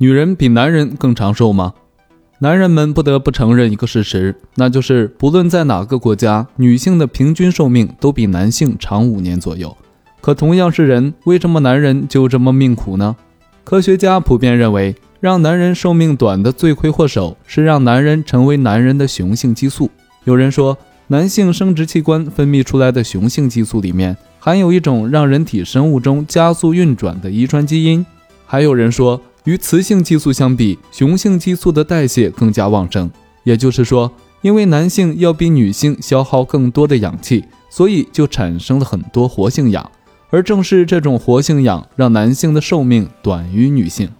女人比男人更长寿吗？男人们不得不承认一个事实，那就是不论在哪个国家，女性的平均寿命都比男性长五年左右。可同样是人，为什么男人就这么命苦呢？科学家普遍认为，让男人寿命短的罪魁祸首是让男人成为男人的雄性激素。有人说，男性生殖器官分泌出来的雄性激素里面含有一种让人体生物钟加速运转的遗传基因。还有人说。与雌性激素相比，雄性激素的代谢更加旺盛。也就是说，因为男性要比女性消耗更多的氧气，所以就产生了很多活性氧。而正是这种活性氧，让男性的寿命短于女性。